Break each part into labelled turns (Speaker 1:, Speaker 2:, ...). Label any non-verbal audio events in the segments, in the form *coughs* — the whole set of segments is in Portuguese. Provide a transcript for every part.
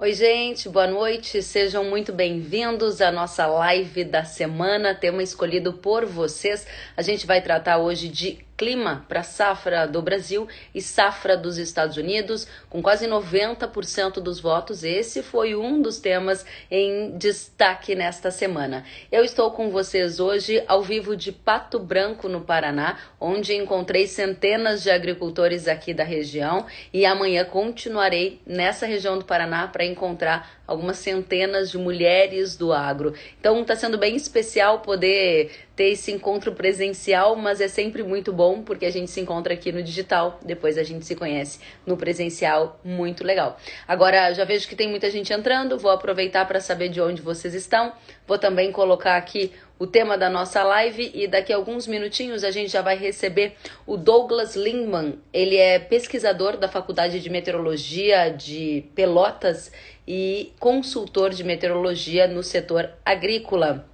Speaker 1: Oi, gente, boa noite. Sejam muito bem-vindos à nossa live da semana, tema escolhido por vocês. A gente vai tratar hoje de clima para safra do Brasil e safra dos Estados Unidos, com quase 90% dos votos. Esse foi um dos temas em destaque nesta semana. Eu estou com vocês hoje ao vivo de Pato Branco, no Paraná, onde encontrei centenas de agricultores aqui da região e amanhã continuarei nessa região do Paraná para encontrar algumas centenas de mulheres do agro. Então está sendo bem especial poder ter esse encontro presencial, mas é sempre muito bom porque a gente se encontra aqui no digital, depois a gente se conhece no presencial, muito legal. Agora já vejo que tem muita gente entrando, vou aproveitar para saber de onde vocês estão. Vou também colocar aqui o tema da nossa live e daqui a alguns minutinhos a gente já vai receber o Douglas Lindman. Ele é pesquisador da Faculdade de Meteorologia de Pelotas e consultor de meteorologia no setor agrícola.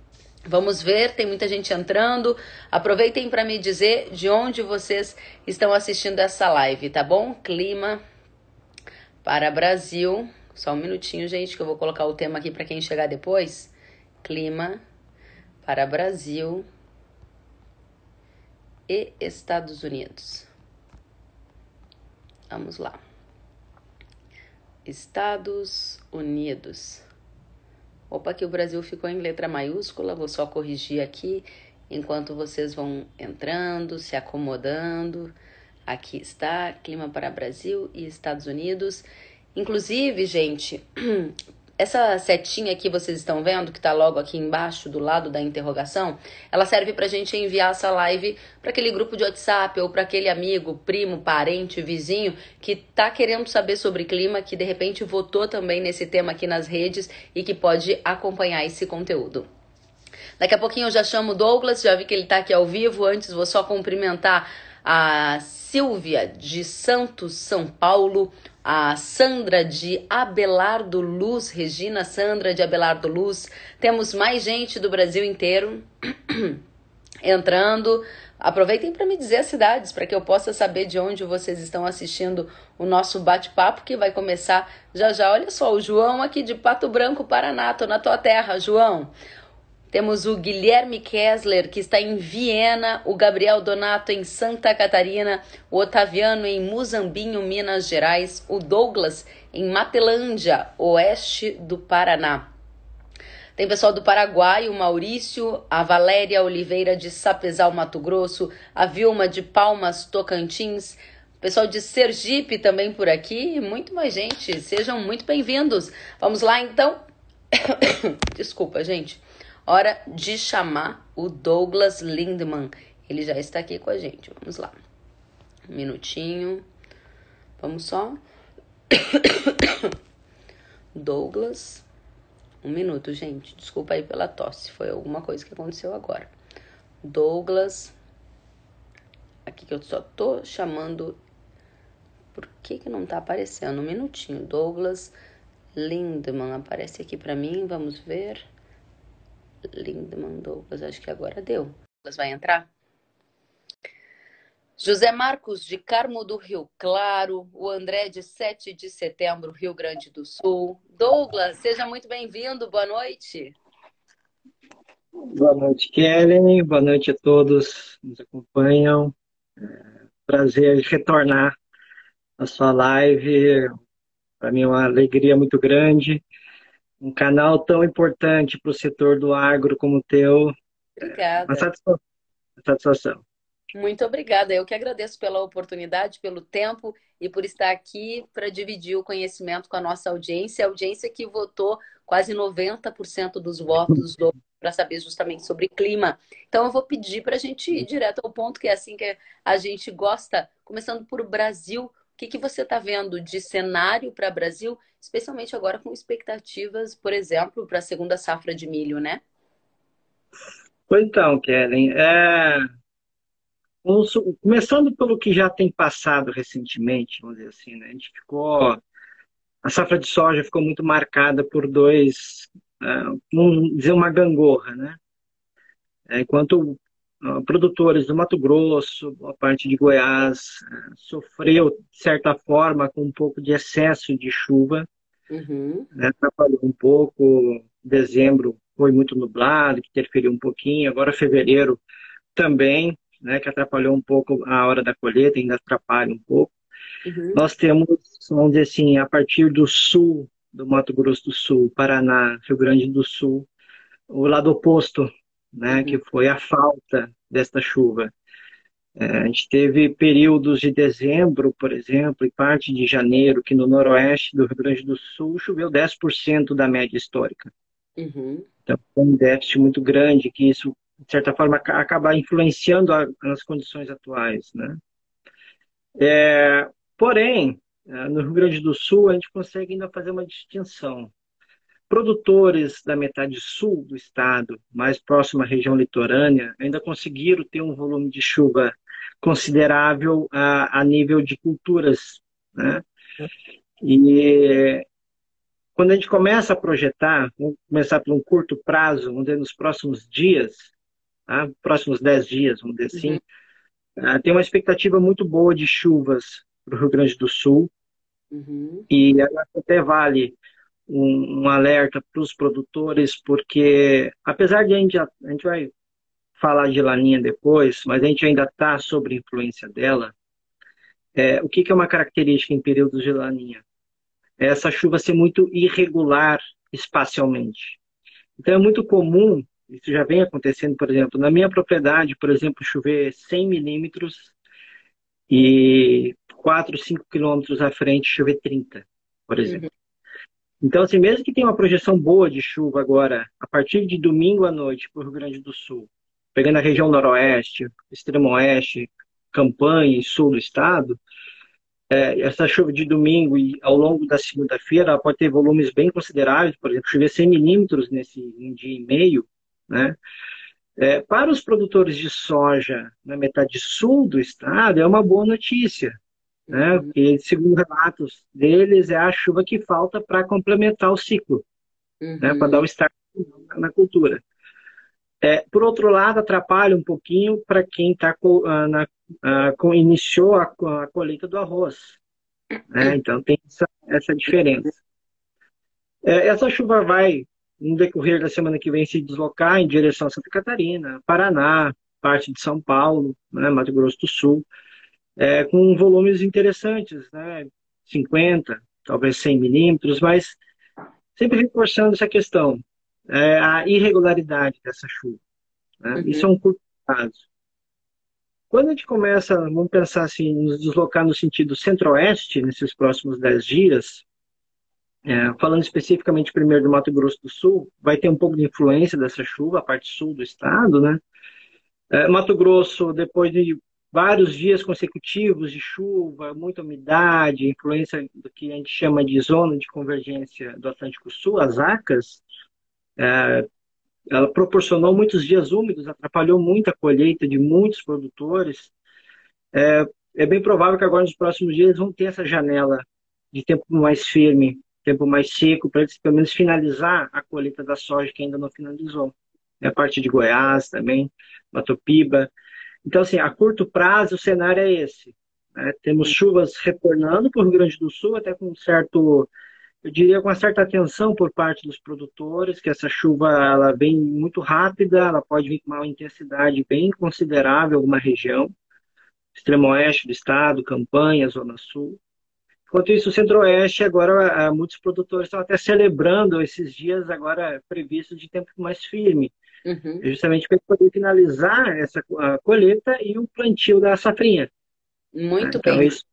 Speaker 1: Vamos ver, tem muita gente entrando. Aproveitem para me dizer de onde vocês estão assistindo essa live, tá bom? Clima para Brasil. Só um minutinho, gente, que eu vou colocar o tema aqui para quem chegar depois. Clima para Brasil e Estados Unidos. Vamos lá. Estados Unidos. Opa, que o Brasil ficou em letra maiúscula, vou só corrigir aqui enquanto vocês vão entrando, se acomodando. Aqui está, clima para Brasil e Estados Unidos. Inclusive, gente, *clears throat* essa setinha que vocês estão vendo, que está logo aqui embaixo do lado da interrogação, ela serve para a gente enviar essa live para aquele grupo de WhatsApp ou para aquele amigo, primo, parente, vizinho que está querendo saber sobre clima, que de repente votou também nesse tema aqui nas redes e que pode acompanhar esse conteúdo. Daqui a pouquinho eu já chamo o Douglas, já vi que ele está aqui ao vivo. Antes vou só cumprimentar a Silvia de Santos, São Paulo, a Sandra de Abelardo Luz, Regina Sandra de Abelardo Luz. Temos mais gente do Brasil inteiro *clears throat* entrando. Aproveitem para me dizer as cidades, para que eu possa saber de onde vocês estão assistindo o nosso bate-papo, que vai começar já já. Olha só, o João aqui de Pato Branco, Paraná, tô na tua terra, João. Temos o Guilherme Kessler, que está em Viena, o Gabriel Donato em Santa Catarina, o Otaviano em Muzambinho, Minas Gerais, o Douglas em Matelândia, oeste do Paraná. Tem pessoal do Paraguai, o Maurício, a Valéria Oliveira de Sapezal, Mato Grosso, a Vilma de Palmas, Tocantins, pessoal de Sergipe também por aqui, muito mais gente. Sejam muito bem-vindos. Vamos lá então. *coughs* Desculpa, gente. Hora de chamar o Douglas Lindman. Ele já está aqui com a gente. Vamos lá. Um minutinho. Vamos só. *coughs* Douglas. Um minuto, gente. Desculpa aí pela tosse. Foi alguma coisa que aconteceu agora. Douglas. Aqui que eu só tô chamando. Por que que não tá aparecendo? Um minutinho. Douglas Lindman aparece aqui para mim. Vamos ver. Lindman Douglas, acho que agora deu. Douglas vai entrar? José Marcos de Carmo do Rio Claro, o André de 7 de setembro, Rio Grande do Sul. Douglas, seja muito bem-vindo, boa noite.
Speaker 2: Boa noite, Kellen, boa noite a todos que nos acompanham. É, prazer retornar à sua live, para mim é uma alegria muito grande um canal tão importante para o setor do agro como o teu.
Speaker 1: Obrigada.
Speaker 2: Uma satisfação. Uma satisfação.
Speaker 1: Muito obrigada. Eu que agradeço pela oportunidade, pelo tempo e por estar aqui para dividir o conhecimento com a nossa audiência, a audiência que votou quase 90% dos votos para saber justamente sobre clima. Então eu vou pedir para a gente ir direto ao ponto, que é assim que a gente gosta, começando por Brasil. Que, que você está vendo de cenário para o Brasil, especialmente agora com expectativas, por exemplo, para a segunda safra de milho, né?
Speaker 2: Então, Kellen, é... começando pelo que já tem passado recentemente, vamos dizer assim, né? a gente ficou, a safra de soja ficou muito marcada por dois, uh, vamos dizer uma gangorra, né? É, enquanto produtores do Mato Grosso, a parte de Goiás, é, sofreu, de certa forma, com um pouco de excesso de chuva. Uhum. Né? Atrapalhou um pouco. Dezembro foi muito nublado, que interferiu um pouquinho. Agora fevereiro também, né? Que atrapalhou um pouco a hora da colheita, ainda atrapalha um pouco. Uhum. Nós temos, vamos dizer assim, a partir do sul do Mato Grosso do Sul, Paraná, Rio Grande do Sul, o lado oposto, né, uhum. que foi a falta desta chuva. É, a gente teve períodos de dezembro, por exemplo, e parte de janeiro, que no noroeste do Rio Grande do Sul choveu 10% da média histórica. Uhum. Então, foi um déficit muito grande, que isso, de certa forma, acaba influenciando a, nas condições atuais. Né? É, porém, é, no Rio Grande do Sul, a gente consegue ainda fazer uma distinção. Produtores da metade sul do estado, mais próximo à região litorânea, ainda conseguiram ter um volume de chuva considerável a, a nível de culturas. Né? E quando a gente começa a projetar, vamos começar por um curto prazo, vamos dizer, nos próximos dias, tá? próximos 10 dias, vamos dizer assim, uhum. uh, tem uma expectativa muito boa de chuvas para o Rio Grande do Sul. Uhum. E até vale um, um alerta para os produtores, porque apesar de a gente, a gente vai falar de laninha depois, mas a gente ainda está sob influência dela. É, o que, que é uma característica em períodos de laninha? É essa chuva ser muito irregular espacialmente. Então é muito comum, isso já vem acontecendo, por exemplo, na minha propriedade, por exemplo, chover 100 milímetros e 4, 5 quilômetros à frente chover 30, por exemplo. Uhum. Então, assim, mesmo que tenha uma projeção boa de chuva agora, a partir de domingo à noite para o Rio Grande do Sul, pegando a região noroeste, extremo oeste, campanha e sul do estado, é, essa chuva de domingo e ao longo da segunda-feira pode ter volumes bem consideráveis, por exemplo, chover 100 milímetros nesse um dia e meio, né? É, para os produtores de soja na metade sul do estado, é uma boa notícia, né? Uhum. Porque, segundo relatos deles, é a chuva que falta para complementar o ciclo, uhum. né? para dar o start na cultura. É, por outro lado, atrapalha um pouquinho para quem tá, uh, na, uh, iniciou a, a, colheita do arroz. Né? Então tem essa, essa diferença. É, essa chuva vai, no decorrer da semana que vem, se deslocar em direção a Santa Catarina, Paraná, parte de São Paulo, né, Mato Grosso do Sul, é, com volumes interessantes, né, 50, talvez 100 milímetros, mas sempre reforçando essa questão é, a irregularidade dessa chuva. Né? Uhum. Isso é um curto prazo. Quando a gente começa, vamos pensar assim, nos deslocar no sentido centro-oeste, nesses próximos 10 dias, é, falando especificamente primeiro do Mato Grosso do Sul, vai ter um pouco de influência dessa chuva, a parte sul do estado, né? É, Mato Grosso, depois de vários dias consecutivos de chuva, muita umidade, influência do que a gente chama de zona de convergência do Atlântico Sul, as ACAS, é, ela proporcionou muitos dias úmidos, atrapalhou muito a colheita de muitos produtores. É, é bem provável que agora nos próximos dias vão ter essa janela de tempo mais firme, tempo mais seco, para eles pelo menos finalizar a colheita da soja que ainda não finalizou. É a parte de Goiás também, Matopiba. Então, assim, a curto prazo o cenário é esse. Né? Temos chuvas retornando para o Rio Grande do Sul, até com um certo eu diria com uma certa atenção por parte dos produtores, que essa chuva ela vem muito rápida, ela pode vir com uma intensidade bem considerável em alguma região, extremo oeste do estado, campanha, zona sul. Enquanto isso, o centro-oeste, agora muitos produtores estão até celebrando esses dias agora previstos de tempo mais firme, uhum. justamente para poder finalizar essa a colheita e o plantio da safrinha.
Speaker 1: Muito então, bem. Isso,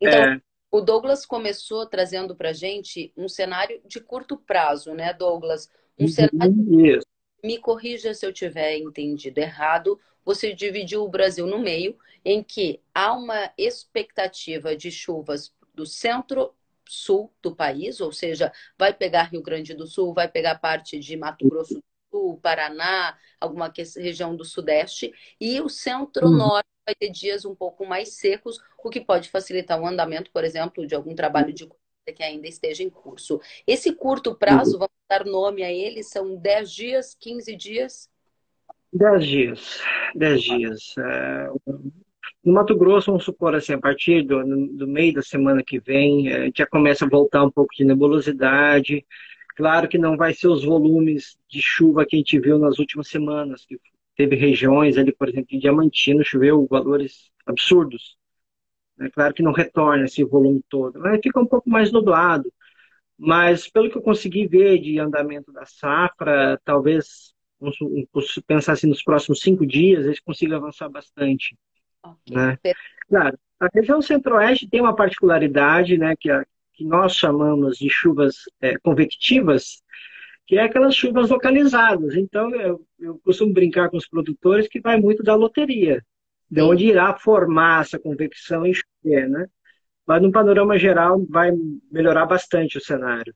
Speaker 1: então, é, o Douglas começou trazendo para gente um cenário de curto prazo, né, Douglas? Um uhum, cenário. Isso. Me corrija se eu tiver entendido errado. Você dividiu o Brasil no meio, em que há uma expectativa de chuvas do centro-sul do país, ou seja, vai pegar Rio Grande do Sul, vai pegar parte de Mato Grosso do Sul, Paraná, alguma região do Sudeste, e o centro-norte vai ter dias um pouco mais secos, o que pode facilitar o andamento, por exemplo, de algum trabalho de que ainda esteja em curso. Esse curto prazo, vamos dar nome a ele, são 10 dias, 15 dias?
Speaker 2: 10 dias, 10 dias. É, No Mato Grosso, vamos supor assim, a partir do, do meio da semana que vem, é, já começa a voltar um pouco de nebulosidade. Claro que não vai ser os volumes de chuva que a gente viu nas últimas semanas, que teve regiões ali, por exemplo, em Diamantino, choveu valores absurdos. É claro que não retorna esse volume todo, mas fica um pouco mais nublado. Mas pelo que eu consegui ver de andamento da safra, talvez, pensar assim, nos próximos cinco dias, eles consigam avançar bastante. Okay. Né? Claro, a região centro-oeste tem uma particularidade, né, que, a, que nós chamamos de chuvas é, convectivas, que é aquelas chuvas localizadas. Então, eu, eu, costumo brincar com os produtores que vai muito da loteria, de onde irá formar essa convecção e chover, né? Mas, no panorama geral, vai melhorar bastante o cenário.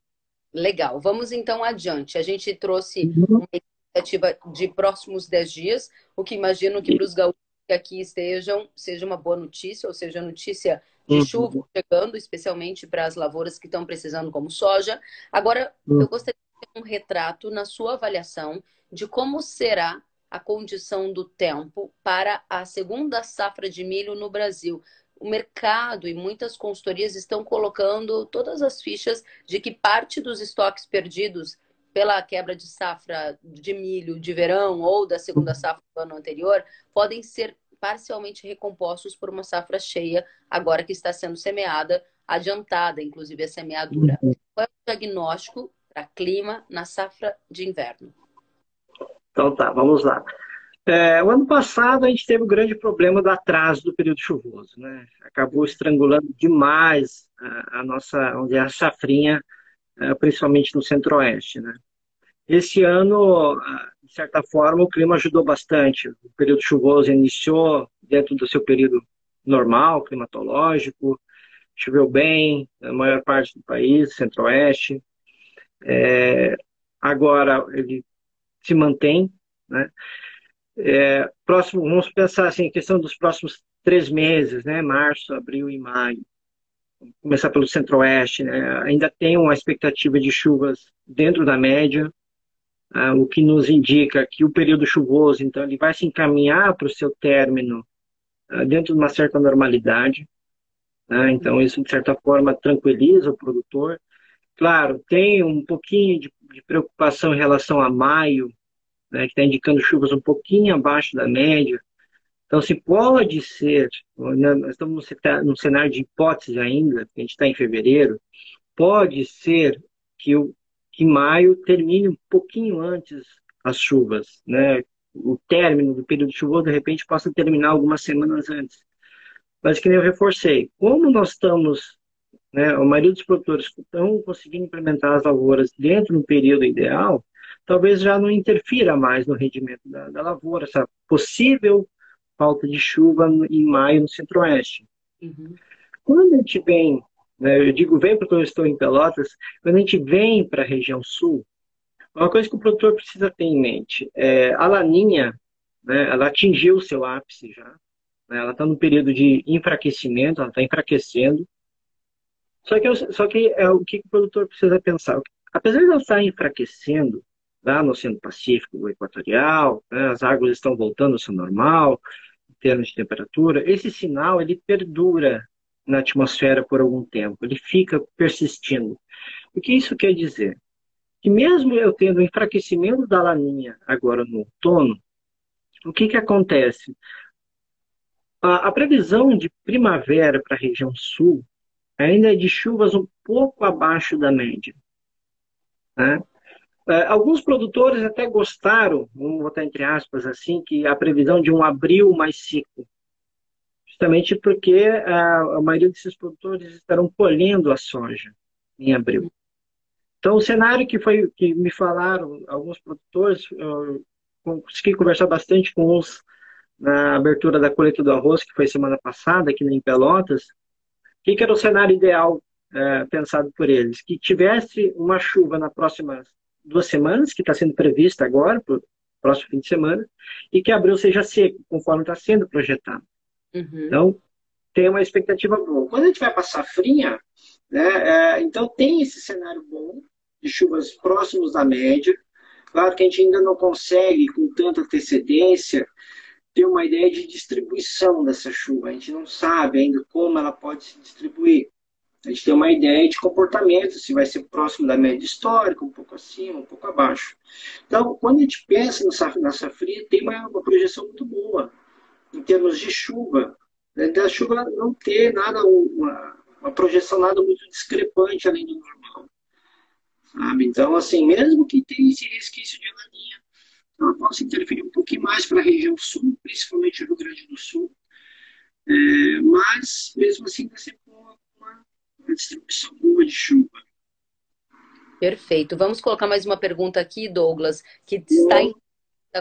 Speaker 1: Legal. Vamos, então, adiante. A gente trouxe uhum. uma expectativa de próximos 10 dias, o que imagino que para os gaúchos que aqui estejam, seja uma boa notícia, ou seja, notícia de uhum. chuva chegando, especialmente para as lavouras que estão precisando, como soja. Agora, uhum. eu gostaria de ter um retrato na sua avaliação de como será a condição do tempo para a segunda safra de milho no Brasil. O mercado e muitas consultorias estão colocando todas as fichas de que parte dos estoques perdidos pela quebra de safra de milho de verão ou da segunda uhum. safra do ano anterior, podem ser parcialmente recompostos por uma safra cheia, agora que está sendo semeada, adiantada, inclusive a semeadura. Uhum. Qual é o diagnóstico para clima na safra de inverno?
Speaker 2: Então tá, vamos lá. É, o ano passado a gente teve o um grande problema do atraso do período chuvoso, né? Acabou estrangulando demais a, a nossa, dizer, a safrinha, é, principalmente no centro-oeste, né? Esse ano, de certa forma, o clima ajudou bastante. O período chuvoso iniciou dentro do seu período normal, climatológico, choveu bem na maior parte do país, centro-oeste. É, agora ele se mantém, né? É, próximo, vamos pensar assim, questão dos próximos três meses, né? Março, abril e maio. Vamos começar pelo centro-oeste, né? Ainda tem uma expectativa de chuvas dentro da média, ah, o que nos indica que o período chuvoso, então, ele vai se encaminhar para o seu término ah, dentro de uma certa normalidade. Né? Então, isso, de certa forma, tranquiliza o produtor. Claro, tem um pouquinho de, de preocupação em relação a maio, né, que está indicando chuvas um pouquinho abaixo da média. Então, se pode ser, né, nós estamos num cenário de hipótese ainda, a gente está em fevereiro, pode ser que o, que maio termine um pouquinho antes as chuvas, né? O término do período chuvoso, de repente, possa terminar algumas semanas antes. Mas que nem eu reforcei, como nós estamos, né, a maioria dos produtores estão conseguindo implementar as lavouras dentro do período ideal, talvez já não interfira mais no rendimento da, da lavoura, essa possível falta de chuva em maio no centro-oeste. Uhum. Quando a gente vem né? Eu digo vem porque eu estou em Pelotas. Quando a gente vem para a região sul, uma coisa que o produtor precisa ter em mente é a laninha, né, ela atingiu o seu ápice já. Né, ela está no período de enfraquecimento, ela está enfraquecendo. Só que, só que é o que o produtor precisa pensar. Apesar de ela estar enfraquecendo lá no Oceano Pacífico Equatorial, né, as águas estão voltando ao seu normal, em termos de temperatura, esse sinal ele perdura na atmosfera por algum tempo, ele fica persistindo. O que isso quer dizer? Que mesmo eu tendo enfraquecimento da laninha agora no outono, o que, que acontece? A, a previsão de primavera para a região sul ainda é de chuvas um pouco abaixo da média. Né? É, alguns produtores até gostaram, vamos botar entre aspas assim, que a previsão de um abril mais seco justamente porque a, a maioria desses produtores estarão colhendo a soja em abril. Então, o cenário que foi que me falaram alguns produtores, eu consegui conversar bastante com os na abertura da colheita do arroz, que foi semana passada aqui em Pelotas, o que, que, era o cenário ideal é, pensado por eles? Que tivesse uma chuva nas próximas duas semanas, que está sendo prevista agora, para o próximo fim de semana, e que abril seja seco, conforme está sendo projetado. Uhum. Então, tem uma expectativa boa. Quando a gente vai para a safrinha, né, é, então tem esse cenário bom de chuvas próximos da média. Claro que a gente ainda não consegue, com tanta antecedência, ter uma ideia de distribuição dessa chuva. A gente não sabe ainda como ela pode se distribuir. A gente tem uma ideia de comportamento, se vai ser próximo da média histórica, um pouco acima, um pouco abaixo. Então, quando a gente pensa na safra tem uma, uma projeção muito boa em termos de chuva. Né? Da chuva não ter nada, uma, uma projeção nada muito discrepante além do normal. Sabe? Então, assim, mesmo que tenha esse resquício de laninha, ela possa interferir um pouquinho mais para a região sul, principalmente Rio Grande do Sul. É, mas, mesmo assim, vai ser uma, uma distribuição boa de chuva.
Speaker 1: Perfeito. Vamos colocar mais uma pergunta aqui, Douglas, que está em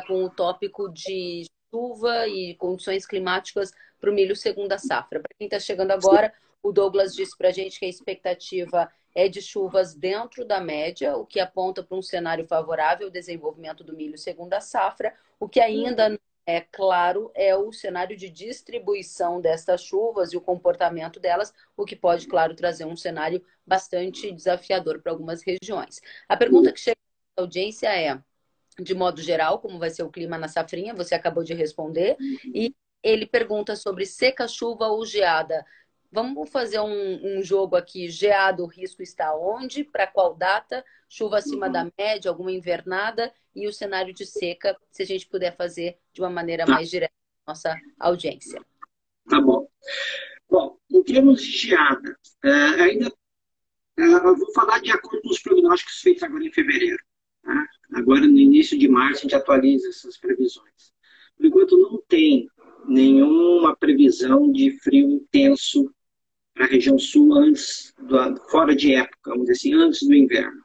Speaker 1: com o tópico de chuva e condições climáticas para o milho segunda safra. Para quem está chegando agora, o Douglas disse para a gente que a expectativa é de chuvas dentro da média, o que aponta para um cenário favorável ao desenvolvimento do milho segunda safra. O que ainda não é claro é o cenário de distribuição destas chuvas e o comportamento delas, o que pode, claro, trazer um cenário bastante desafiador para algumas regiões. A pergunta que chega à audiência é: de modo geral, como vai ser o clima na safrinha, você acabou de responder, e ele pergunta sobre seca, chuva ou geada. Vamos fazer um, um jogo aqui. Geado, o risco está onde? Para qual data? Chuva acima uhum. da média, alguma invernada? E o cenário de seca, se a gente puder fazer de uma maneira tá. mais direta nossa audiência.
Speaker 2: Tá bom. Bom, em termos de geada, é, ainda é, eu vou falar de acordo com os prognósticos feitos agora em fevereiro. Tá? Agora, no início de março, a gente atualiza essas previsões. Por enquanto, não tem nenhuma previsão de frio intenso para a região sul antes, do, fora de época, vamos dizer assim, antes do inverno.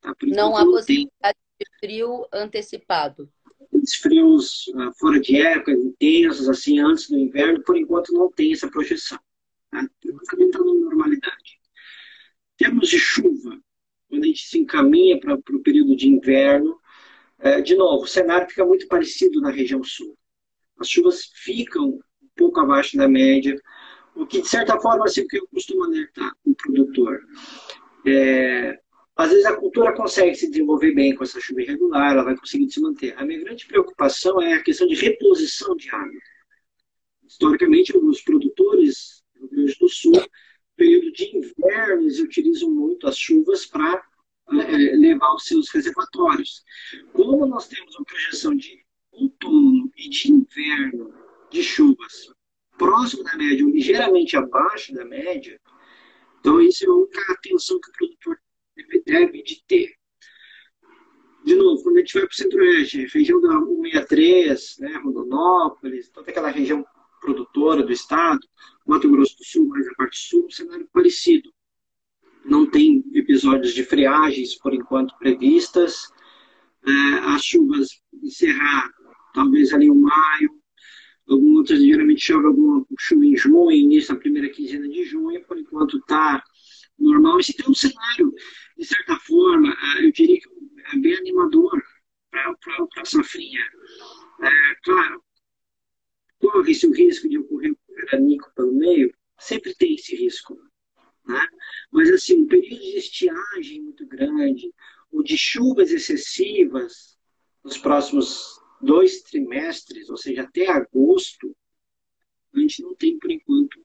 Speaker 1: Tá? não há possibilidade de frio antecipado.
Speaker 2: Os frios uh, fora de época, intensos, assim, antes do inverno, por enquanto não tem essa projeção. Tá? Está na normalidade. Em termos de chuva, quando a gente se encaminha para o período de inverno, é, de novo, o cenário fica muito parecido na região sul. As chuvas ficam um pouco abaixo da média, o que, de certa forma, assim, que eu costumo alertar o produtor. É, às vezes a cultura consegue se desenvolver bem com essa chuva irregular, ela vai conseguir se manter. A minha grande preocupação é a questão de reposição de água. Historicamente, os produtores do Rio Grande do Sul, período de inverno, eles utilizam muito as chuvas para é, levar os seus reservatórios. Como nós temos uma projeção de outono e de inverno de chuvas próximo da média ou ligeiramente abaixo da média, então isso é a única atenção que o produtor deve, deve de ter. De novo, quando a gente vai para o centro-oeste, região da 163, né, Rondonópolis, toda aquela região produtora do estado, Mato Grosso do Sul, mais a parte sul, um cenário parecido. Não tem episódios de friagens, por enquanto, previstas. É, as chuvas encerrar, talvez ali em maio, Algumas outras geralmente chove alguma chuva em junho, início da primeira quinzena de junho, por enquanto está normal. Esse tem um cenário, de certa forma, eh, eu diria que é bem animador para a safrinha. É, claro, corre-se o risco de ocorrer granico pelo meio, sempre tem esse risco. Né? Mas, assim, um período de estiagem muito grande, ou de chuvas excessivas nos próximos dois trimestres, ou seja, até agosto, a gente não tem, por enquanto,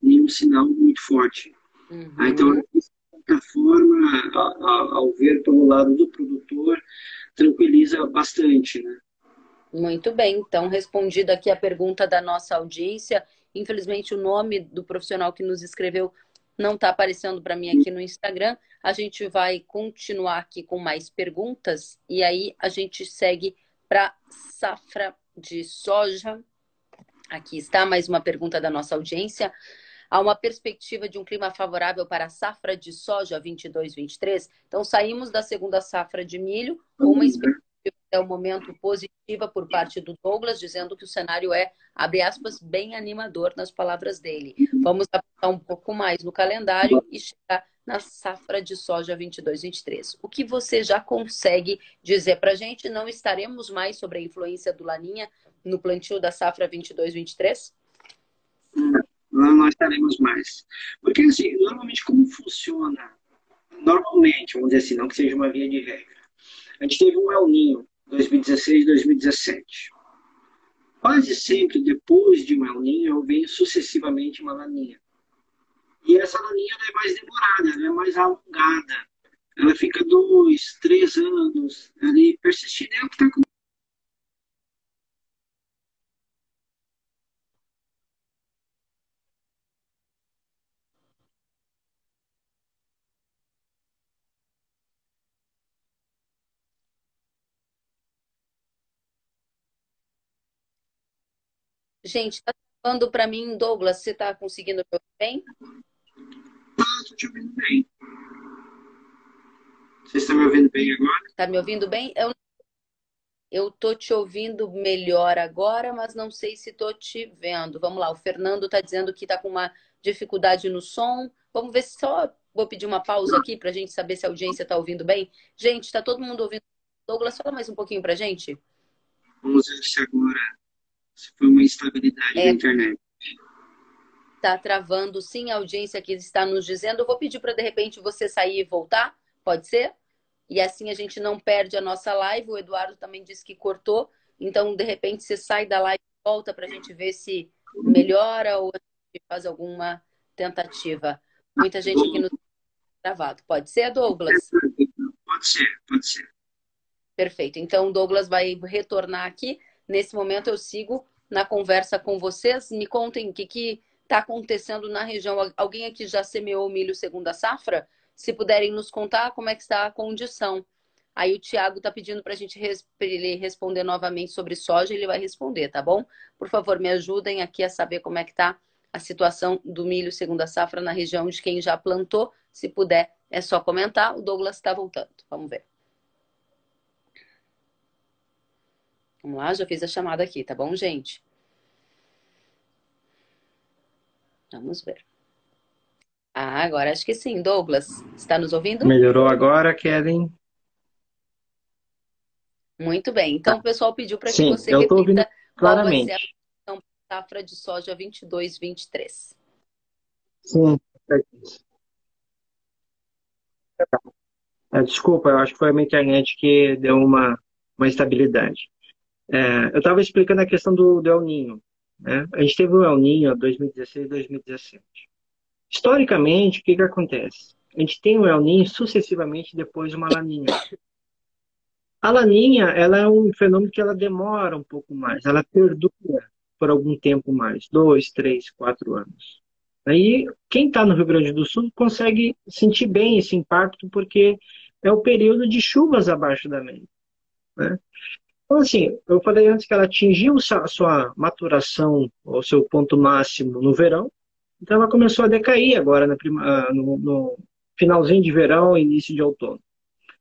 Speaker 2: nenhum sinal muito forte. Uhum. Ah, então, de certa forma, ao, ao ver pelo lado do produtor, tranquiliza bastante, né?
Speaker 1: Muito bem, então respondida aqui a pergunta da nossa audiência. Infelizmente, o nome do profissional que nos escreveu não está aparecendo para mim aqui no Instagram. A gente vai continuar aqui com mais perguntas e aí a gente segue para safra de soja. Aqui está mais uma pergunta da nossa audiência. Há uma perspectiva de um clima favorável para a safra de soja 22-23? Então, saímos da segunda safra de milho uma expectativa até o momento positiva por parte do Douglas, dizendo que o cenário é, abre aspas, bem animador nas palavras dele. Vamos apontar um pouco mais no calendário e chegar na safra de soja 22-23. O que você já consegue dizer para a gente? Não estaremos mais sobre a influência do Laninha no plantio da safra 22-23?
Speaker 2: Não, não estaremos mais. Porque, assim, normalmente como funciona? Normalmente, vamos dizer assim, não que seja uma via de regra. A gente teve um El Ninho 2016 2017. quase sempre depois de um El Ninho vem sucessivamente uma laninha. E essa laninha é mais demorada, ela é mais alongada. Ela fica dois, três anos ali persistindo. É o que está
Speaker 1: Gente, tá falando para mim, Douglas, você está conseguindo me ouvir bem?
Speaker 2: Ah, estou te ouvindo bem. Você está me ouvindo bem agora?
Speaker 1: Está me ouvindo bem? Eu, eu tô te ouvindo melhor agora, mas não sei se tô te vendo. Vamos lá, o Fernando está dizendo que está com uma dificuldade no som. Vamos ver se só vou pedir uma pausa aqui para a gente saber se a audiência está ouvindo bem. Gente, está todo mundo ouvindo? Douglas, fala mais um pouquinho para gente.
Speaker 2: Vamos ver se agora se foi uma instabilidade é, da internet.
Speaker 1: Está travando, sim, a audiência que está nos dizendo. Eu vou pedir para, de repente, você sair e voltar, pode ser? E assim a gente não perde a nossa live. O Eduardo também disse que cortou. Então, de repente, você sai da live e volta para a gente ver se melhora ou faz alguma tentativa. Muita gente aqui no travado. Pode ser, Douglas?
Speaker 2: Pode ser, pode ser.
Speaker 1: Perfeito. Então, o Douglas vai retornar aqui. Nesse momento eu sigo na conversa com vocês. Me contem o que está acontecendo na região. Alguém aqui já semeou milho segunda safra? Se puderem nos contar como é que está a condição. Aí o Tiago está pedindo para a gente ele responder novamente sobre soja, ele vai responder, tá bom? Por favor, me ajudem aqui a saber como é que está a situação do milho segunda safra na região de quem já plantou. Se puder, é só comentar. O Douglas está voltando. Vamos ver. Vamos lá, já fiz a chamada aqui, tá bom, gente? Vamos ver. Ah, agora acho que sim. Douglas, está nos ouvindo?
Speaker 2: Melhorou agora, Kevin?
Speaker 1: Muito bem. Então, o pessoal pediu para que você eu repita ouvindo claramente. qual vai ser a safra de soja 22, 23.
Speaker 2: Sim. É, desculpa, eu acho que foi a minha internet que deu uma, uma instabilidade. É, eu estava explicando a questão do, do El Ninho. Né? A gente teve o El Ninho 2016 e 2017. Historicamente, o que, que acontece? A gente tem o El Ninho sucessivamente depois de uma Laninha. A Laninha ela é um fenômeno que ela demora um pouco mais, ela perdura por algum tempo mais, dois, três, quatro anos. Aí, quem está no Rio Grande do Sul consegue sentir bem esse impacto, porque é o período de chuvas abaixo da média. Né? Então, assim, eu falei antes que ela atingiu a sua maturação, o seu ponto máximo no verão, então ela começou a decair agora ah, no, no finalzinho de verão início de outono.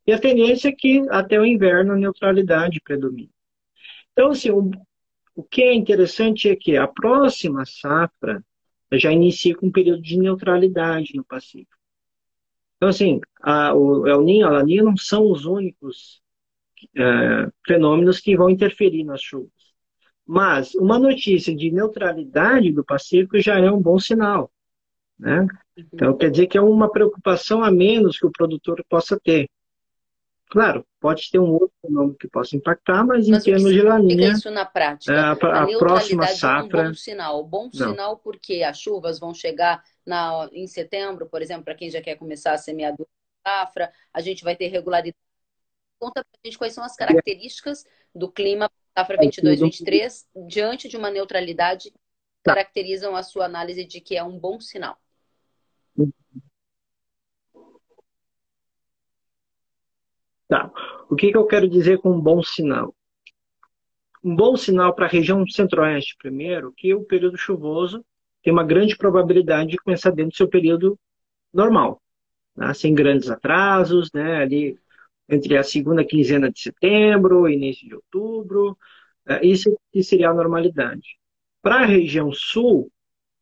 Speaker 2: E a tendência é que até o inverno a neutralidade predomine. Então, assim, o, o que é interessante é que a próxima safra já inicia com um período de neutralidade no Pacífico. Então, assim, a, o El Ninho e a Laninha não são os únicos é, fenômenos que vão interferir nas chuvas. Mas uma notícia de neutralidade do Pacífico já é um bom sinal. Né? Então, quer dizer que é uma preocupação a menos que o produtor possa ter. Claro, pode ter um outro fenômeno que possa impactar, mas, mas em termos de laninha...
Speaker 1: isso na prática? É, a,
Speaker 2: a, a próxima safra...
Speaker 1: É um bom sinal. Bom Não. sinal porque as chuvas vão chegar na, em setembro, por exemplo, para quem já quer começar a semear do safra, a gente vai ter regularidade Conta para a gente quais são as características do clima safra 22, 23 diante de uma neutralidade que tá. caracterizam a sua análise de que é um bom sinal.
Speaker 2: Tá. O que, que eu quero dizer com um bom sinal? Um bom sinal para a região centro-oeste, primeiro, que o período chuvoso tem uma grande probabilidade de começar dentro do seu período normal, né? sem grandes atrasos, né? ali entre a segunda quinzena de setembro e início de outubro. É, isso que seria a normalidade. Para a região sul,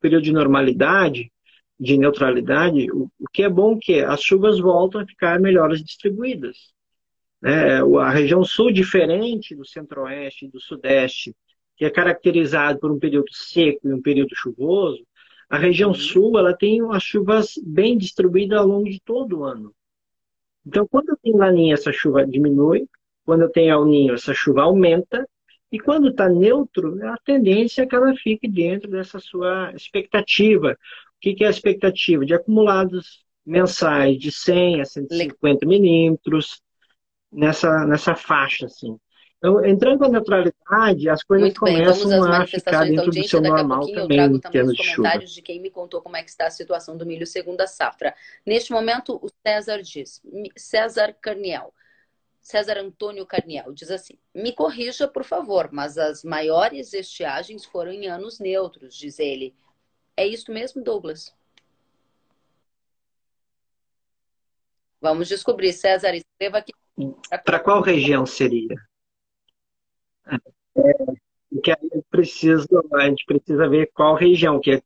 Speaker 2: período de normalidade, de neutralidade, o, o que é bom é que as chuvas voltam a ficar melhores distribuídas. Né? A região sul, diferente do centro-oeste e do sudeste, que é caracterizado por um período seco e um período chuvoso, a região uhum. sul ela tem as chuvas bem distribuídas ao longo de todo o ano. Então, quando eu tenho laninha, essa chuva diminui. Quando eu tenho El Ninho, essa chuva aumenta. E quando está neutro, a tendência é que ela fique dentro dessa sua expectativa. O que, que é a expectativa? De acumulados mensais de 100 a 150 milímetros, nessa, nessa faixa, assim. Então, entrando na neutralidade, as coisas Muito começam a ficar dentro do seu normal também,
Speaker 1: eu trago também os comentários de, de quem me contou como é que está a situação do milho segundo a safra. Neste momento, o César diz, César Carniel, César Antônio Carniel diz assim: Me corrija, por favor, mas as maiores estiagens foram em anos neutros, diz ele. É isso mesmo, Douglas? Vamos descobrir. César, escreva aqui.
Speaker 2: Para qual região seria? É, que a gente precisa, a gente precisa ver qual região, que é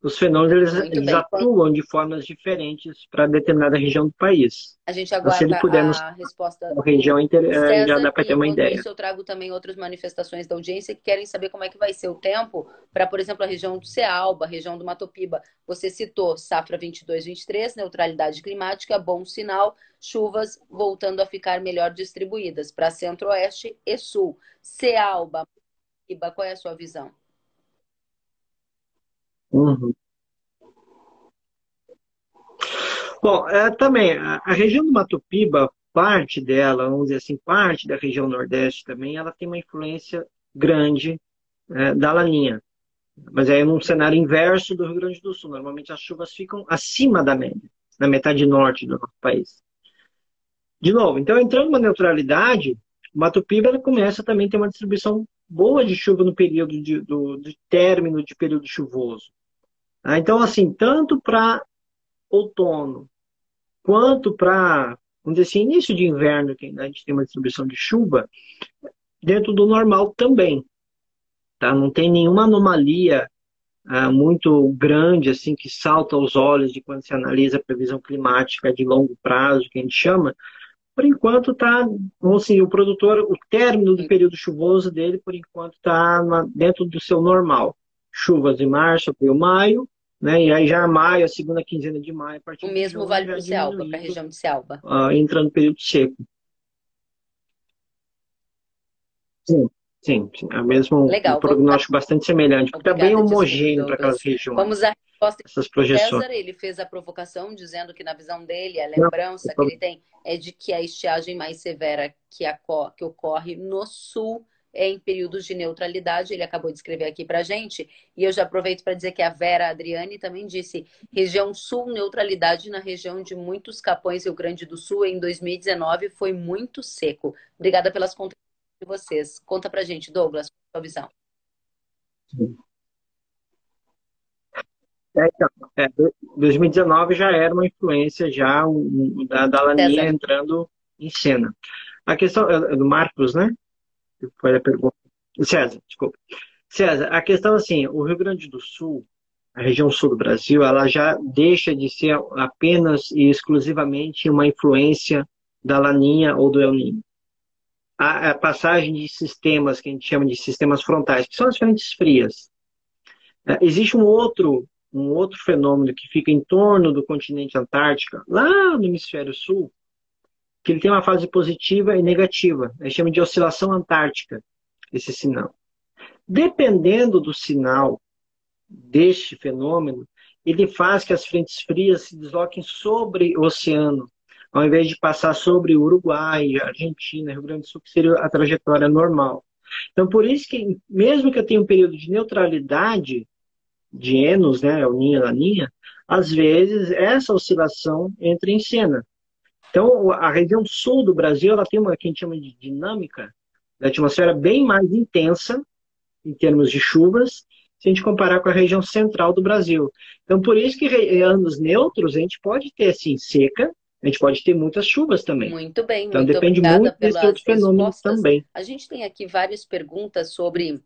Speaker 2: os fenômenos eles, eles atuam de formas diferentes para determinada região do país.
Speaker 1: A gente aguarda então, se ele puder a resposta
Speaker 2: da região inter... César, já dá para ter uma ideia. Isso
Speaker 1: eu trago também outras manifestações da audiência que querem saber como é que vai ser o tempo para, por exemplo, a região do Cealba, a região do Matopiba. Você citou safra 22-23, neutralidade climática, bom sinal, chuvas voltando a ficar melhor distribuídas para centro-oeste e sul. Cealba, Matopiba, qual é a sua visão?
Speaker 2: Uhum. Bom, é, também, a, a, região do Mato Piba, parte dela, vamos dizer assim, parte da região Nordeste também, ela tem uma influência grande é, da laninha. Mas é num cenário inverso do Rio Grande do Sul. Normalmente as chuvas ficam acima da média, na metade norte do nosso país. De novo, então entrando numa neutralidade, o Mato Piba ela começa também a ter uma distribuição boa de chuva no período de, do, de término de período chuvoso. Ah, então, assim, tanto para outono quanto para, vamos dizer assim, início de inverno, que a gente tem uma distribuição de chuva, dentro do normal também. Tá? Não tem nenhuma anomalia ah, muito grande, assim, que salta aos olhos de quando se analisa a previsão climática de longo prazo, que a gente chama. Por enquanto está, assim, o produtor, o término do período chuvoso dele, por enquanto está dentro do seu normal chuvas em março, abril, maio, né? E aí já maio, a segunda quinzena de maio, a partir
Speaker 1: O mesmo vale para o Selva, para a região de Selva.
Speaker 2: Uh, entrando no período seco. Sim, sim, sim. É mesmo Legal, um prognóstico vamos... bastante semelhante, porque está bem homogêneo para aquelas regiões.
Speaker 1: Vamos à resposta. Essas projeções. César, ele fez a provocação dizendo que na visão dele, a lembrança Não, que ele tem é de que a estiagem mais severa que, a, que ocorre no sul é em períodos de neutralidade, ele acabou de escrever aqui para gente, e eu já aproveito para dizer que a Vera Adriane também disse região sul, neutralidade na região de muitos capões, Rio Grande do Sul, em 2019 foi muito seco. Obrigada pelas contribuições de vocês. Conta para gente, Douglas, sua visão.
Speaker 2: É, então, é, 2019 já era uma influência já um, da, da Laninha entrando em cena. A questão é do Marcos, né? Foi a pergunta. César, desculpa. César, a questão assim, o Rio Grande do Sul, a região sul do Brasil, ela já deixa de ser apenas e exclusivamente uma influência da Laninha ou do El Niño. A, a passagem de sistemas que a gente chama de sistemas frontais, que são as frentes frias. É, existe um outro, um outro fenômeno que fica em torno do continente antártico, lá no hemisfério sul, que ele tem uma fase positiva e negativa. A gente chama de oscilação antártica, esse sinal. Dependendo do sinal deste fenômeno, ele faz que as frentes frias se desloquem sobre o oceano, ao invés de passar sobre o Uruguai, Argentina, Rio Grande do Sul, que seria a trajetória normal. Então, por isso que, mesmo que eu tenha um período de neutralidade de Enos, né, o Ninha, Laninha, às vezes essa oscilação entra em cena. Então, a região sul do Brasil ela tem uma que a gente chama de dinâmica da atmosfera bem mais intensa em termos de chuvas, se a gente comparar com a região central do Brasil. Então, por isso que em anos neutros a gente pode ter assim seca, a gente pode ter muitas chuvas também.
Speaker 1: Muito bem,
Speaker 2: então
Speaker 1: muito
Speaker 2: depende muito desse outro fenômeno também.
Speaker 1: A gente tem aqui várias perguntas sobre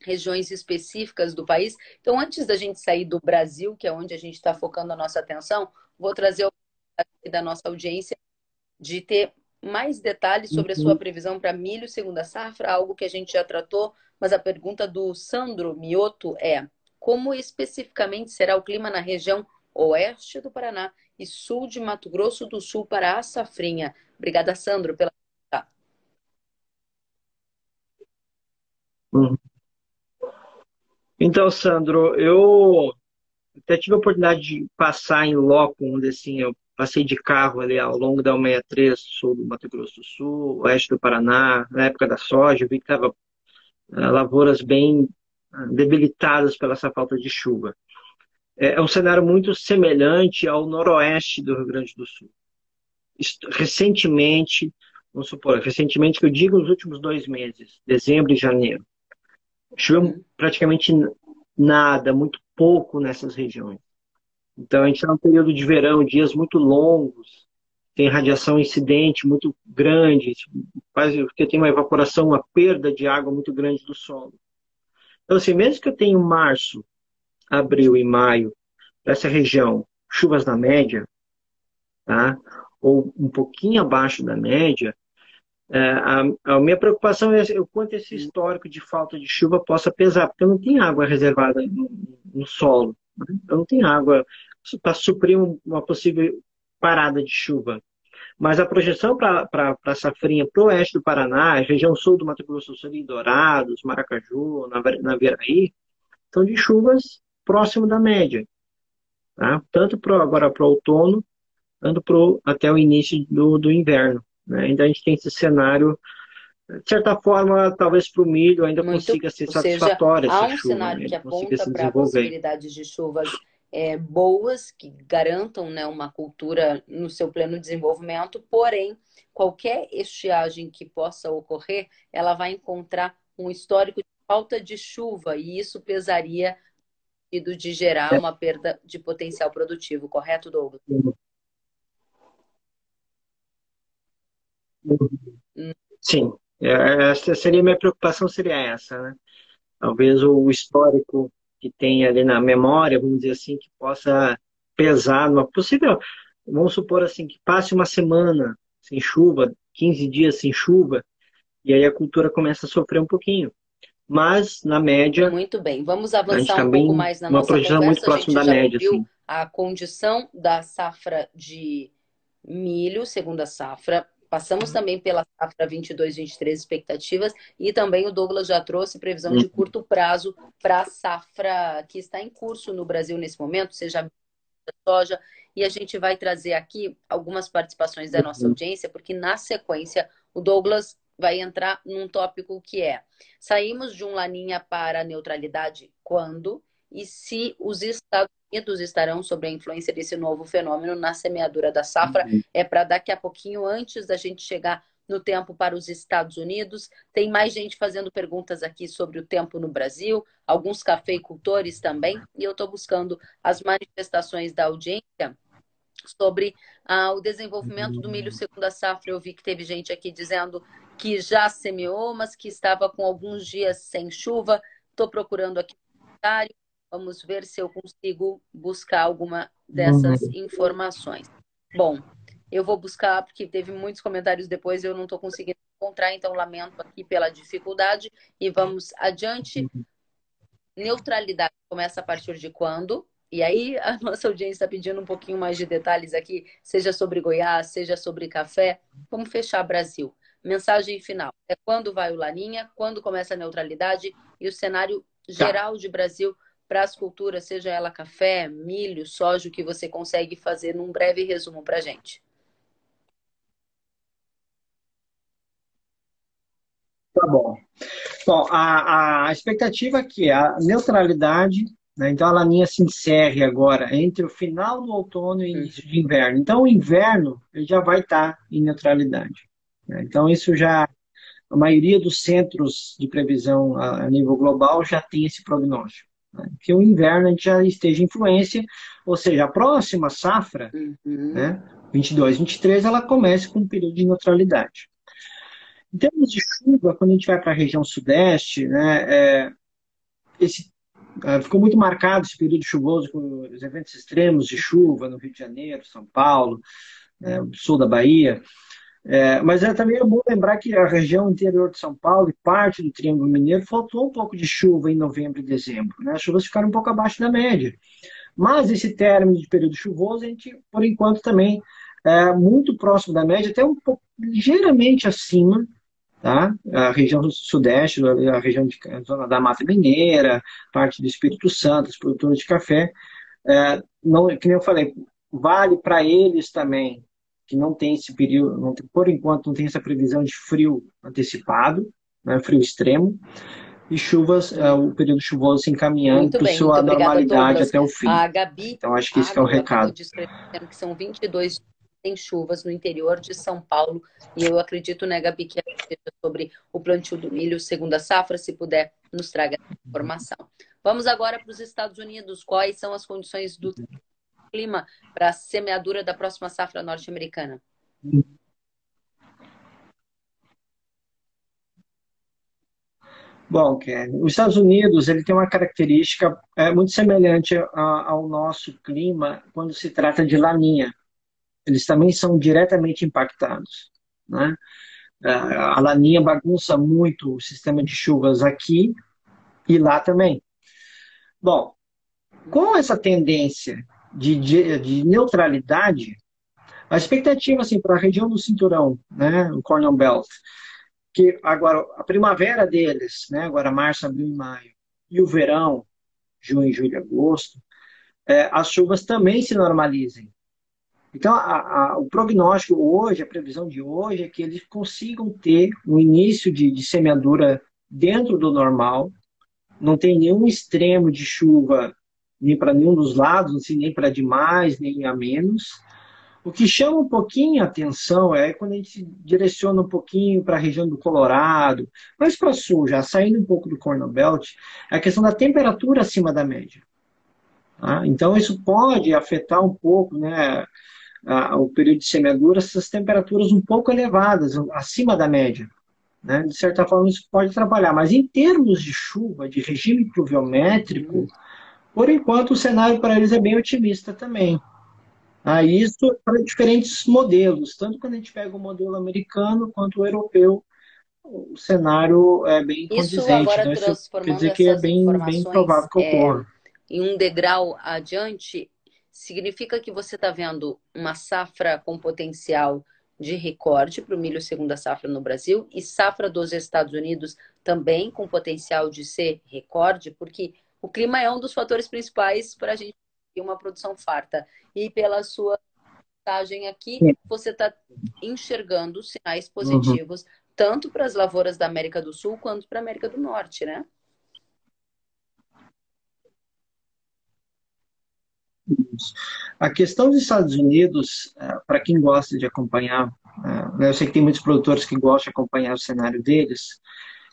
Speaker 1: regiões específicas do país. Então, antes da gente sair do Brasil, que é onde a gente está focando a nossa atenção, vou trazer da nossa audiência de ter mais detalhes sobre uhum. a sua uhum. previsão para milho segunda safra, algo que a gente já tratou, mas a pergunta do Sandro Mioto é: como especificamente será o clima na região oeste do Paraná e sul de Mato Grosso do Sul para a safrinha? Obrigada, Sandro, pela
Speaker 2: Uhum. Então, Sandro, eu até tive a oportunidade de passar em loco, onde assim, eu passei de carro ali ao longo da 163, sul do Mato Grosso do Sul, oeste do Paraná, na época da soja, vi que estava eh, lavouras bem ah, debilitadas pela essa falta de chuva. É, é um cenário muito semelhante ao noroeste do Rio Grande do Sul. Recentemente, vamos supor, recentemente que eu digo nos últimos dois meses, dezembro e janeiro, choveu praticamente nada, muito pouco nessas regiões. Então, a gente está num período de verão, dias muito longos, tem radiação incidente muito grande, quase porque tem uma evaporação, uma perda de água muito grande do solo. Então, assim, mesmo que eu tenha março, abril e maio, essa região, chuvas na média, tá? ou um pouquinho abaixo da média, é, a, a, minha preocupação é o quanto esse histórico de falta de chuva possa pesar, porque eu não tenho água reservada no, no solo. Né? Eu não tenho água para suprir uma possível parada de chuva. Mas a projeção para a safrinha para o oeste do Paraná, região sul do Mato Grosso do Sul, em Dourados, Maracaju, Naviraí, são de chuvas próximo da média. Tá? Tanto pro, agora para o outono, tanto pro, até o início do, do inverno. Né? Ainda a gente tem esse cenário, de certa forma, talvez para o milho ainda Muito, consiga ser satisfatório.
Speaker 1: Há um chuva, cenário né? que aponta para possibilidades de chuvas é, boas, que garantam né, uma cultura no seu pleno desenvolvimento, porém, qualquer estiagem que possa ocorrer, ela vai encontrar um histórico de falta de chuva, e isso pesaria de gerar uma perda de potencial produtivo, correto, Douglas?
Speaker 2: Sim, é, essa seria minha preocupação seria essa, né? Talvez o histórico que tem ali na memória, vamos dizer assim, que possa pesar numa possível, vamos supor assim, que passe uma semana sem chuva, 15 dias sem chuva, e aí a cultura começa a sofrer um pouquinho. Mas, na média.
Speaker 1: Muito bem, vamos avançar um pouco mais na uma nossa projeção
Speaker 2: conversa. muito próximo da média. Sim.
Speaker 1: A condição da safra de milho, segunda safra, Passamos também pela safra 22, 23 expectativas e também o Douglas já trouxe previsão de uhum. curto prazo para a safra que está em curso no Brasil nesse momento, seja soja. E a gente vai trazer aqui algumas participações da nossa uhum. audiência, porque na sequência o Douglas vai entrar num tópico que é: saímos de um laninha para neutralidade quando e se os Estados Unidos estarão sob a influência desse novo fenômeno na semeadura da safra. Uhum. É para daqui a pouquinho, antes da gente chegar no tempo para os Estados Unidos. Tem mais gente fazendo perguntas aqui sobre o tempo no Brasil, alguns cafeicultores também, e eu estou buscando as manifestações da audiência sobre ah, o desenvolvimento do milho segunda safra. Eu vi que teve gente aqui dizendo que já semeou, mas que estava com alguns dias sem chuva. Estou procurando aqui o comentário. Vamos ver se eu consigo buscar alguma dessas informações. Bom, eu vou buscar, porque teve muitos comentários depois, eu não estou conseguindo encontrar, então lamento aqui pela dificuldade. E vamos adiante. Uhum. Neutralidade começa a partir de quando? E aí a *laughs* nossa audiência está pedindo um pouquinho mais de detalhes aqui, seja sobre Goiás, seja sobre café. Vamos fechar Brasil. Mensagem final. É quando vai o Laninha, quando começa a neutralidade e o cenário tá. geral de Brasil para as culturas, seja ela café, milho, soja, o que você consegue fazer num breve resumo para a gente.
Speaker 2: Tá bom. Bom, a, a expectativa aqui é a neutralidade, né? então a laninha se encerre agora entre o final do outono e início de inverno. Então o inverno ele já vai estar tá em neutralidade. Né? Então isso já, a maioria dos centros de previsão a nível global já tem esse prognóstico né? que o inverno a gente já esteja em influência, ou seja, a próxima safra, uhum. né, 22, 23, ela começa com um período de neutralidade. Em termos de chuva, quando a gente vai para a região sudeste, né, é, esse, é, ficou muito marcado esse período chuvoso com os eventos extremos de chuva no Rio de Janeiro, São Paulo, né, sul da Bahia. É, mas é, também é bom lembrar que a região interior de São Paulo e parte do Triângulo Mineiro faltou um pouco de chuva em novembro e dezembro. Né? As chuvas ficaram um pouco abaixo da média. Mas esse término de período chuvoso, a gente, por enquanto, também é muito próximo da média, até um pouco ligeiramente acima tá? A região sudeste, a região de, a zona da Mata Mineira, parte do Espírito Santo, os produtores de café. É, não, que nem eu falei, vale para eles também, que não tem esse período, não tem, por enquanto não tem essa previsão de frio antecipado, né, frio extremo, e chuvas, é, o período chuvoso se encaminhando para sua normalidade até o fim.
Speaker 1: A Gabi,
Speaker 2: então acho que esse que é o recado.
Speaker 1: Que são 22 tem chuvas no interior de São Paulo e eu acredito, né, Gabi, que seja sobre o plantio do milho segunda safra, se puder, nos traga informação. Vamos agora para os Estados Unidos. Quais são as condições do clima para a semeadura da próxima safra norte-americana?
Speaker 2: Bom, Kelly, os Estados Unidos ele tem uma característica é, muito semelhante a, ao nosso clima quando se trata de laninha. Eles também são diretamente impactados. Né? É, a laninha bagunça muito o sistema de chuvas aqui e lá também. Bom, com essa tendência de, de, de neutralidade, a expectativa assim, para a região do cinturão, né, o Cornell Belt, que agora a primavera deles, né, agora março, abril e maio, e o verão, junho, julho, agosto, é, as chuvas também se normalizem. Então, a, a, o prognóstico hoje, a previsão de hoje é que eles consigam ter um início de, de semeadura dentro do normal, não tem nenhum extremo de chuva nem para nenhum dos lados, assim, nem para demais, nem a menos. O que chama um pouquinho a atenção é quando a gente se direciona um pouquinho para a região do Colorado, mais para sul, já saindo um pouco do Cornell Belt, é a questão da temperatura acima da média. Tá? Então, isso pode afetar um pouco né, o período de semeadura, essas temperaturas um pouco elevadas, acima da média. Né? De certa forma, isso pode trabalhar. Mas em termos de chuva, de regime pluviométrico, por enquanto o cenário para eles é bem otimista também. Ah, isso para diferentes modelos, tanto quando a gente pega o modelo americano quanto o europeu, o cenário é bem isso condizente. Agora, então, isso quer dizer que é bem, bem provável que ocorra.
Speaker 1: É, em um degrau adiante, significa que você está vendo uma safra com potencial de recorde para o milho segunda safra no Brasil e safra dos Estados Unidos também com potencial de ser recorde, porque o clima é um dos fatores principais para a gente ter uma produção farta. E pela sua mensagem aqui, você está enxergando sinais positivos uhum. tanto para as lavouras da América do Sul quanto para a América do Norte, né?
Speaker 2: A questão dos Estados Unidos, é, para quem gosta de acompanhar, é, né, eu sei que tem muitos produtores que gostam de acompanhar o cenário deles,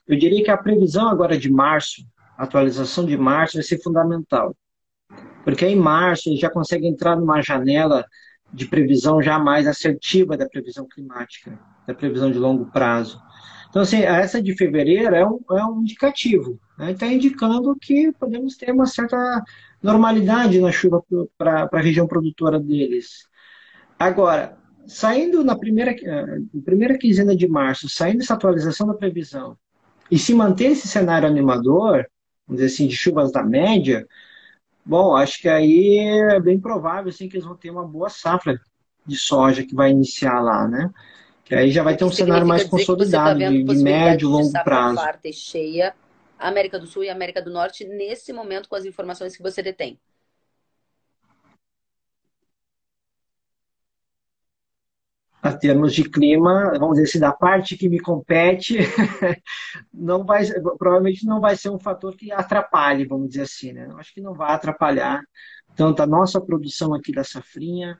Speaker 2: eu diria que a previsão agora de março, atualização de março vai ser fundamental. Porque em março eles já conseguem entrar numa janela de previsão já mais assertiva da previsão climática, da previsão de longo prazo. Então, assim, essa de fevereiro é um, é um indicativo. Está né? Tá indicando que podemos ter uma certa normalidade na chuva para a região produtora deles. Agora, saindo na primeira, eh, na primeira quinzena de março, saindo essa atualização da previsão, e se manter esse cenário animador, vamos dizer assim, de chuvas da média, bom, acho que aí é bem provável assim, que eles vão ter uma boa safra de soja que vai iniciar lá, né? Que aí já vai ter um cenário mais tá consolidado, tá de, de médio, longo prazo.
Speaker 1: Farta e cheia América do Sul e América do Norte nesse momento com as informações que você detém?
Speaker 2: A termos de clima, vamos dizer assim, da parte que me compete, *laughs* não vai, provavelmente não vai ser um fator que atrapalhe, vamos dizer assim, né? Acho que não vai atrapalhar tanto a nossa produção aqui da safrinha,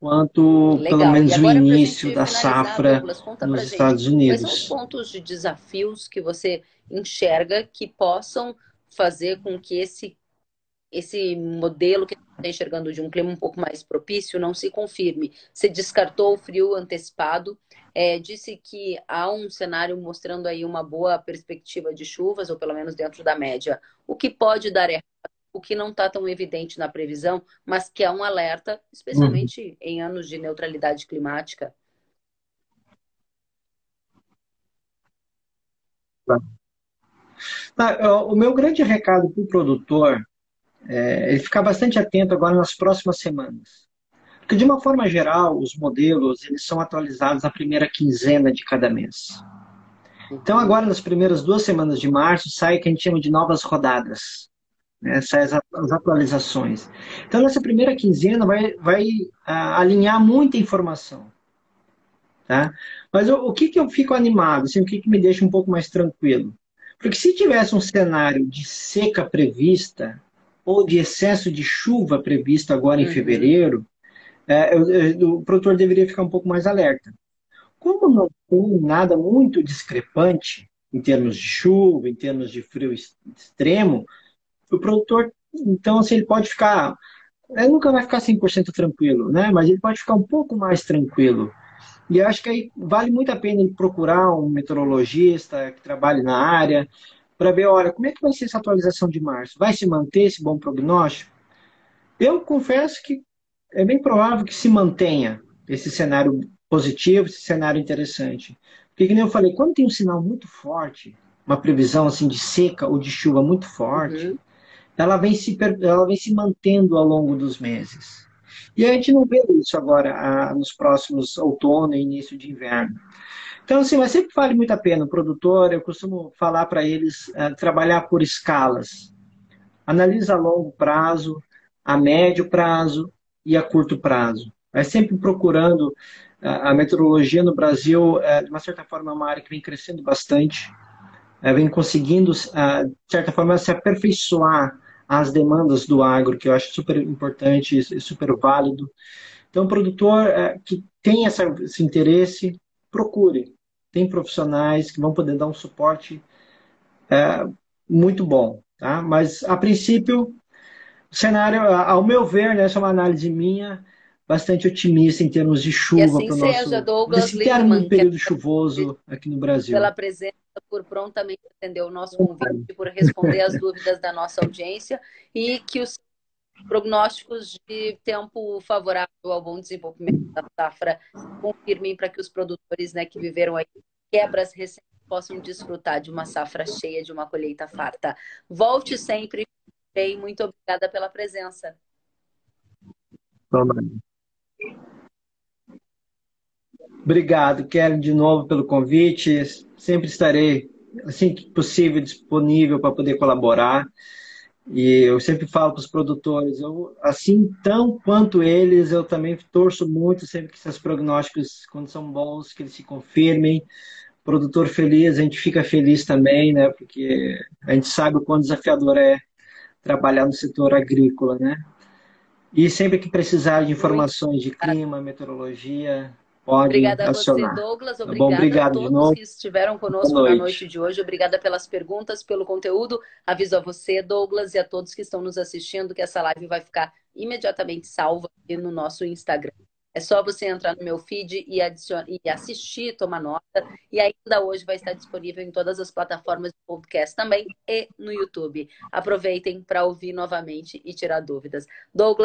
Speaker 2: quanto Legal. pelo menos o início da safra Douglas, nos Estados Unidos. Quais
Speaker 1: são os pontos de desafios que você enxerga que possam fazer com que esse esse modelo que está enxergando de um clima um pouco mais propício não se confirme. Você descartou o frio antecipado, é, disse que há um cenário mostrando aí uma boa perspectiva de chuvas, ou pelo menos dentro da média. O que pode dar errado o que não está tão evidente na previsão, mas que é um alerta, especialmente uhum. em anos de neutralidade climática.
Speaker 2: Tá, o meu grande recado para o produtor é ele ficar bastante atento agora nas próximas semanas. Porque, de uma forma geral, os modelos eles são atualizados na primeira quinzena de cada mês. Então, agora, nas primeiras duas semanas de março, sai o que a gente chama de novas rodadas. Né? Sai as, as atualizações. Então, nessa primeira quinzena, vai, vai uh, alinhar muita informação. Tá? Mas o, o, que, que eu fico animado? Assim, o que, que me deixa um pouco mais tranquilo? Porque se tivesse um cenário de seca prevista, ou de excesso de chuva previsto agora em uhum. fevereiro, é, eu, eu, o produtor deveria ficar um pouco mais alerta. Como não tem nada muito discrepante em termos de chuva, em termos de frio extremo, o produtor, então, assim, ele pode ficar. Ele nunca vai ficar 100% tranquilo, né? Mas ele pode ficar um pouco mais tranquilo. E eu acho que aí vale muito a pena ele procurar um meteorologista que trabalhe na área, para ver, olha, como é que vai ser essa atualização de março? Vai se manter esse bom prognóstico? Eu confesso que é bem provável que se mantenha esse cenário positivo, esse cenário interessante. Porque, como eu falei, quando tem um sinal muito forte, uma previsão assim de seca ou de chuva muito forte, uhum. ela, vem se, ela vem se mantendo ao longo dos meses. E a gente não vê isso agora ah, nos próximos outono e início de inverno. Então, assim, mas sempre vale muito a pena o produtor, eu costumo falar para eles uh, trabalhar por escalas. Analisa a longo prazo, a médio prazo e a curto prazo. É sempre procurando uh, a meteorologia no Brasil, uh, de uma certa forma, é uma área que vem crescendo bastante, vem conseguindo, de certa forma, se aperfeiçoar às demandas do agro, que eu acho super importante e super válido. Então, o produtor que tem essa, esse interesse, procure. Tem profissionais que vão poder dar um suporte é, muito bom. Tá? Mas, a princípio, o cenário, ao meu ver, né, essa é uma análise minha, bastante otimista em termos de chuva
Speaker 1: assim para o nosso
Speaker 2: Douglas desse termo período chuvoso aqui no Brasil.
Speaker 1: Pela presença, por prontamente atender o nosso convite, por responder as dúvidas da nossa audiência e que os prognósticos de tempo favorável ao bom desenvolvimento da safra confirmem para que os produtores né, que viveram aí quebras recentes possam desfrutar de uma safra cheia, de uma colheita farta. Volte sempre. Bem, muito obrigada pela presença.
Speaker 2: Obrigado, Kelly, de novo pelo convite. Sempre estarei, assim que possível, disponível para poder colaborar. E eu sempre falo para os produtores, eu, assim tão quanto eles, eu também torço muito sempre que esses prognósticos, quando são bons, que eles se confirmem. Produtor feliz, a gente fica feliz também, né? Porque a gente sabe o quão desafiador é trabalhar no setor agrícola, né? E sempre que precisar de informações de clima, meteorologia, Pode
Speaker 1: Obrigada
Speaker 2: acionar.
Speaker 1: a você, Douglas. Tá Obrigada
Speaker 2: Obrigado
Speaker 1: a todos que estiveram conosco noite. na noite de hoje. Obrigada pelas perguntas, pelo conteúdo. Aviso a você, Douglas, e a todos que estão nos assistindo que essa live vai ficar imediatamente salva aqui no nosso Instagram. É só você entrar no meu feed e, e assistir, tomar nota. E ainda hoje vai estar disponível em todas as plataformas de podcast também e no YouTube. Aproveitem para ouvir novamente e tirar dúvidas. Douglas.